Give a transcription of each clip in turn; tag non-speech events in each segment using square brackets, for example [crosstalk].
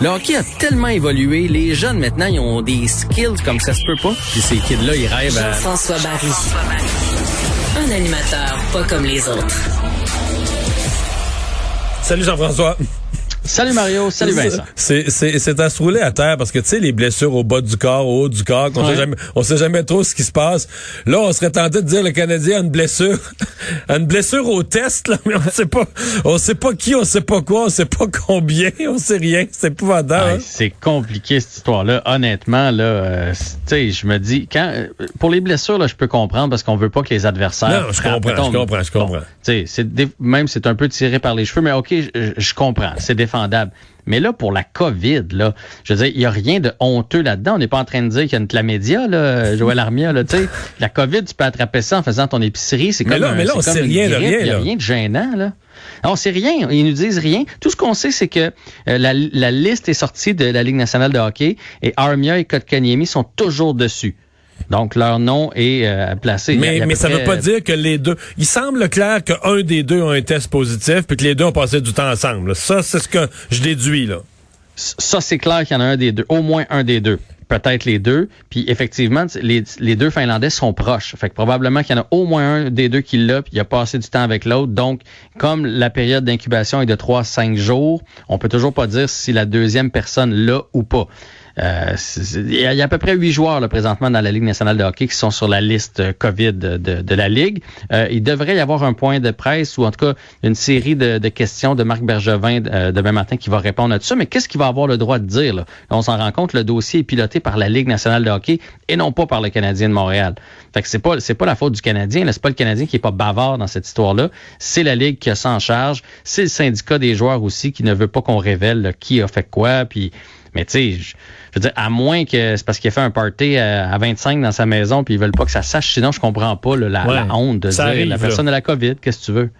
Le hockey a tellement évolué, les jeunes maintenant, ils ont des skills comme ça se peut pas. Puis ces kids-là, ils rêvent à... François Barry. Un animateur pas comme les autres. Salut Jean-François. Salut Mario, salut Vincent. C'est, c'est, c'est à se rouler à terre parce que tu sais, les blessures au bas du corps, au haut du corps, qu'on Ouais. sait jamais, on sait jamais trop ce qui se passe. Là, on serait tenté de dire le Canadien a une blessure, [laughs] a une blessure au test, là, mais on sait pas, on sait pas qui, on sait pas quoi, on sait pas [laughs] combien, on sait rien. C'est épouvantable. Ouais, hein? c'est compliqué cette histoire-là. Honnêtement, là, euh, tu sais, je me dis, quand euh, pour les blessures, là, je peux comprendre parce qu'on veut pas que les adversaires. Non, je comprends, je comprends, je comprends. bon, tu sais, même c'est un peu tiré par les cheveux, mais ok, je, comprends, c'est défendable. Mais là, pour la COVID, là, je veux dire, il y a rien de honteux là-dedans. On n'est pas en train de dire qu'il y a une chlamydia, là, [laughs] Joël Armia, là, tu sais. La COVID, tu peux attraper ça en faisant ton épicerie. C'est Mais comme là- mais là, on sait rien de grippe. rien, Il y a rien de gênant, là. On sait rien. Ils nous disent rien. Tout ce qu'on sait, c'est que euh, la, la liste est sortie de la Ligue nationale de hockey et Armia et Kotkaniemi sont toujours dessus. Donc, leur nom est euh, placé. Mais, mais ça veut près- pas dire que les deux. Il semble clair qu'un des deux a un test positif, puis que les deux ont passé du temps ensemble. Ça, c'est ce que je déduis là. Ça, c'est clair qu'il y en a un des deux, au moins un des deux. Peut-être les deux. Puis effectivement, les, les deux Finlandais sont proches. Fait que probablement qu'il y en a au moins un des deux qui l'a, puis il a passé du temps avec l'autre. Donc, comme la période d'incubation est de 3 à 5 jours, on peut toujours pas dire si la deuxième personne l'a ou pas. Euh, il y, a à peu près huit joueurs là, présentement dans la Ligue nationale de hockey qui sont sur la liste euh, COVID de, la Ligue. Euh, il devrait y avoir un point de presse ou en tout cas une série de, questions de Marc Bergevin demain matin qui va répondre à tout ça. Mais qu'est-ce qu'il va avoir le droit de dire? Là? On s'en rend compte, le dossier est piloté par la Ligue nationale de hockey et non pas par le Canadien de Montréal. Fait que c'est pas c'est pas la faute du Canadien, c'est pas le Canadien qui est pas bavard dans cette histoire-là. C'est la Ligue qui a ça charge. C'est le syndicat des joueurs aussi qui ne veut pas qu'on révèle qui a fait quoi. Puis mais tu sais, je je veux dire, à moins que c'est parce qu'il a fait un party à, à 25 dans sa maison puis ils veulent pas que ça sache, sinon je comprends pas là, la, Ouais, la honte de dire arrive, la là. personne a la COVID, qu'est-ce que tu veux?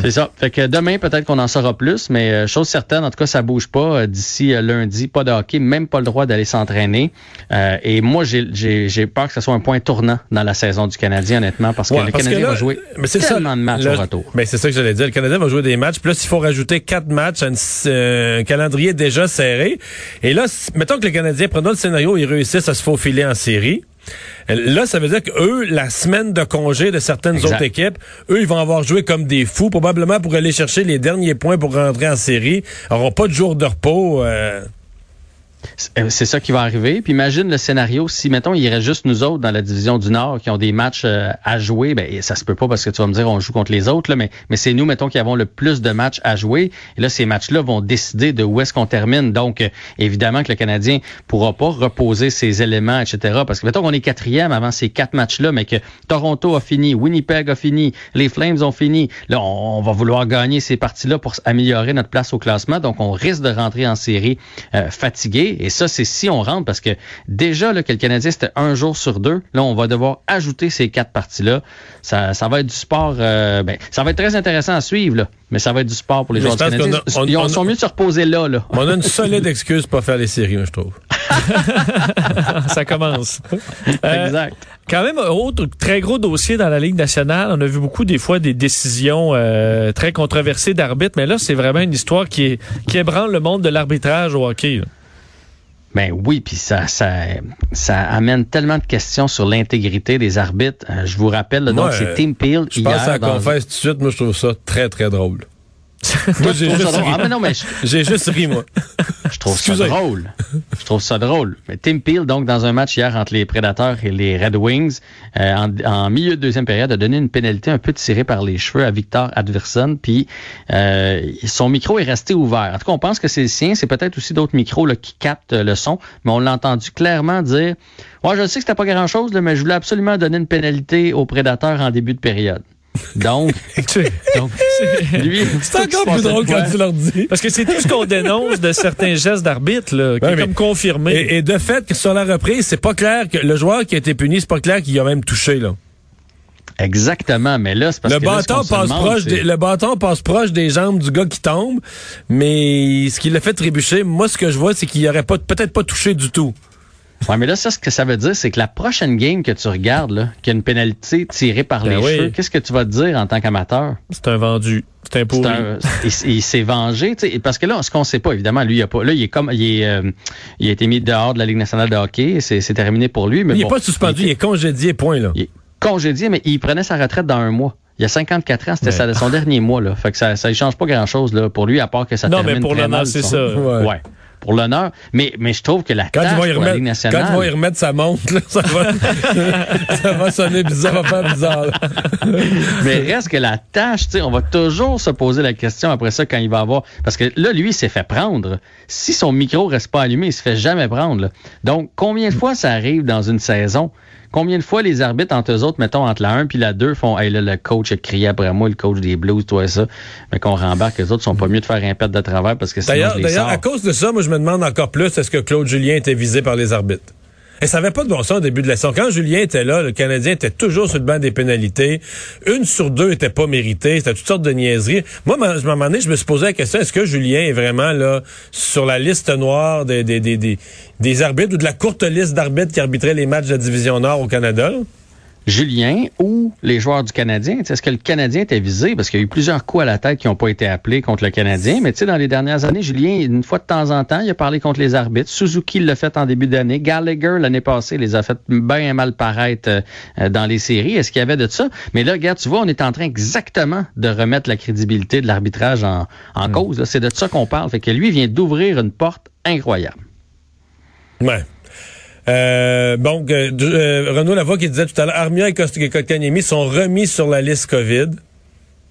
C'est ça. Fait que demain, peut-être qu'on en saura plus, mais euh, chose certaine, en tout cas, ça bouge pas. Euh, D'ici euh, lundi, pas de hockey, même pas le droit d'aller s'entraîner. Euh, et moi, j'ai- j'ai j'ai peur que ce soit un point tournant dans la saison du Canadien, honnêtement, parce que Ouais, le parce Canadien là, va jouer mais c'est tellement ça, de matchs au retour. Mais c'est ça que j'allais dire. Le Canadien va jouer des matchs. Puis là, s'il faut rajouter quatre matchs à une- euh, un calendrier déjà serré. Et là, mettons que le Canadien, prenons le scénario, ils réussissent à se faufiler en série. Là, ça veut dire que eux, la semaine de congé de certaines Exact. autres équipes, eux, ils vont avoir joué comme des fous, probablement pour aller chercher les derniers points pour rentrer en série. Ils n'auront pas de jour de repos. euh, C'est euh, c'est ça qui va arriver. Puis imagine le scénario si, mettons, il reste juste nous autres dans la division du Nord qui ont des matchs euh, à jouer. Ben, ça se peut pas parce que tu vas me dire on joue contre les autres, là, mais, mais c'est nous, mettons, qui avons le plus de matchs à jouer. Et là, ces matchs-là vont décider de où est-ce qu'on termine. Donc, euh, évidemment que le Canadien pourra pas reposer ses éléments, etc. Parce que, mettons qu'on est quatrième avant ces quatre matchs-là, mais que Toronto a fini, Winnipeg a fini, les Flames ont fini. Là, on, on va vouloir gagner ces parties-là pour améliorer notre place au classement. Donc, on risque de rentrer en série euh, fatigué. Et ça, c'est si on rentre, parce que déjà là, que le Canadien, c'était un jour sur deux. Là, on va devoir ajouter ces quatre parties-là. Ça, ça va être du sport. euh, ben, ça va être très intéressant à suivre, là, mais ça va être du sport pour les Mais joueurs du Canadien. a- on- Ils on sont mieux de se reposer là. là. on a une solide excuse pour faire les séries, moi, je trouve. [laughs] ça commence. Euh, exact. Quand même, autre très gros dossier dans la Ligue nationale. On a vu beaucoup des fois des décisions euh, très controversées d'arbitres, mais là, c'est vraiment une histoire qui, est, qui ébranle le monde de l'arbitrage au hockey. là. Ben oui, puis ça, ça, ça amène tellement de questions sur l'intégrité des arbitres. Euh, je vous rappelle, donc c'est Tim Peel Je pense à la dans- confesse tout de suite. Moi, je trouve ça très, très drôle. Moi, Je j'ai trouve juste ça drôle? ri. Ah, mais non, mais je, J'ai juste ri, moi. je trouve ça drôle. Je trouve ça drôle. Mais Tim Peel, donc, dans un match hier entre les Prédateurs et les Red Wings, euh, en, en milieu de deuxième période, a donné une pénalité un peu tirée par les cheveux à Victor Adverson. Puis euh, son micro est resté ouvert. En tout cas, on pense que c'est le sien. C'est peut-être aussi d'autres micros là, qui captent le son. Mais on l'a entendu clairement dire Ouais, je sais que c'était pas grand-chose, mais je voulais absolument donner une pénalité aux Prédateurs en début de période. Donc, [laughs] donc lui, C'est encore plus drôle quand tu leur dis. Parce que c'est tout ce qu'on dénonce de certains gestes d'arbitre, là, qui Ouais, est mais- comme confirmé. Et, et de fait, que sur la reprise, c'est pas clair que le joueur qui a été puni, c'est pas clair qu'il a même touché, là. Exactement, mais là, c'est parce Le que là, ce bâton passe demande, proche c'est- des, le bâton passe proche des jambes du gars qui tombe, mais ce qui l'a fait trébucher, moi, ce que je vois, c'est qu'il aurait pas, peut-être pas touché du tout. Ouais, mais là, ça, ce que ça veut dire, c'est que la prochaine game que tu regardes, là, qu'il y a une pénalité tirée par Ben les oui. cheveux, qu'est-ce que tu vas te dire en tant qu'amateur? C'est un vendu. C'est un C'est pourri. un- il, il s'est vengé, tu sais, parce que là, ce qu'on sait pas, évidemment, lui, il a pas, là, il est comme, il est, euh, il a été mis dehors de la Ligue nationale de hockey, c'est c'est terminé pour lui, mais il bon, est pas suspendu, il il est congédié, point, là. il est congédié, mais il prenait sa retraite dans un mois. Il y a 54 ans, c'était Ouais. son dernier mois, là. Fait que ça, ça ne change pas grand-chose, là, pour lui, à part que ça Non, termine mais pour très mal c'est son- ça. Ouais. Ouais. Pour l'honneur. Mais, mais je trouve que la Quand tâche la Ligue nationale... quand il va y remettre sa montre, là, ça va, [laughs] ça va sonner bizarre, ça va faire bizarre. [laughs] Mais reste que la tâche, tu sais, on va toujours se poser la question après ça quand il va avoir. Parce que là, lui, il s'est fait prendre. Si son micro reste pas allumé, il se fait jamais prendre. là. Donc, combien de fois ça arrive dans une saison? Combien de fois les arbitres entre eux autres, mettons entre la 1 puis la 2, font Hey là, le coach a crié après moi, le coach des Blues, toi et ça. Mais qu'on rembarque, les autres sont pas mieux de faire un pet de travers parce que sinon, D'ailleurs, à cause de ça, moi, je me demande encore plus, est-ce que Claude Julien était visé par les arbitres? Et ça n'avait pas de bon sens au début de la saison. Quand Julien était là, le Canadien était toujours sur le banc des pénalités. Une sur deux était pas méritée. C'était toutes sortes de niaiseries. Moi, à un moment donné, je me suis posé la question, est-ce que Julien est vraiment là sur la liste noire des, arbitres ou de la courte liste d'arbitres qui arbitraient les matchs de la Division Nord au Canada? Julien ou les joueurs du Canadien. Est-ce que le Canadien était visé? Parce qu'il y a eu plusieurs coups à la tête qui n'ont pas été appelés contre le Canadien. Mais tu sais, dans les dernières années, Julien, une fois de temps en temps, il a parlé contre les arbitres. Suzuki l'a fait en début d'année. Gallagher, l'année passée, les a fait bien mal paraître euh, dans les séries. Est-ce qu'il y avait de ça? Mais là, regarde, tu vois, on est en train exactement de remettre la crédibilité de l'arbitrage en, en cause. C'est de ça qu'on parle. Fait que lui vient d'ouvrir une porte incroyable. Ouais. Euh, donc, euh, euh, Renaud Lavoie qui disait tout à l'heure, Armia et Kotkaniemi sont remis sur la liste COVID.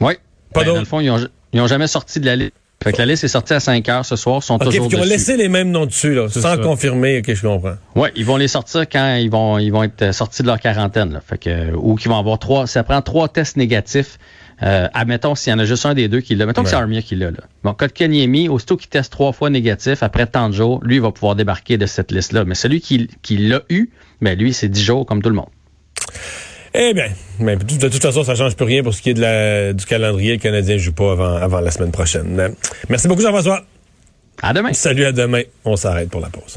Oui. Pas Ben, dans le fond, ils ont, ils ont jamais sorti de la liste. Fait que la liste est sortie à 5 heures ce soir. Ils sont toujours ils ont dessus. laissé les mêmes noms dessus, là, sans ça. confirmer. OK, je comprends. Oui, ils vont les sortir quand ils vont ils vont être sortis de leur quarantaine. Là. Fait que, ou qu'ils vont avoir trois. Ça prend trois tests négatifs. Euh, admettons s'il y en a juste un des deux qui l'a. Mettons que c'est. Armia qui l'a. Là. Bon, Kotkaniemi, aussitôt qu'il teste trois fois négatif, après tant de jours, lui il va pouvoir débarquer de cette liste-là. Mais celui qui, qui l'a eu, ben lui, c'est 10 jours comme tout le monde. Eh bien, mais de toute de toute façon, ça change plus rien pour ce qui est de la, du calendrier. Le Canadien joue pas avant, avant la semaine prochaine. Merci beaucoup, Jean-François. À demain. Salut, à demain. On s'arrête pour la pause.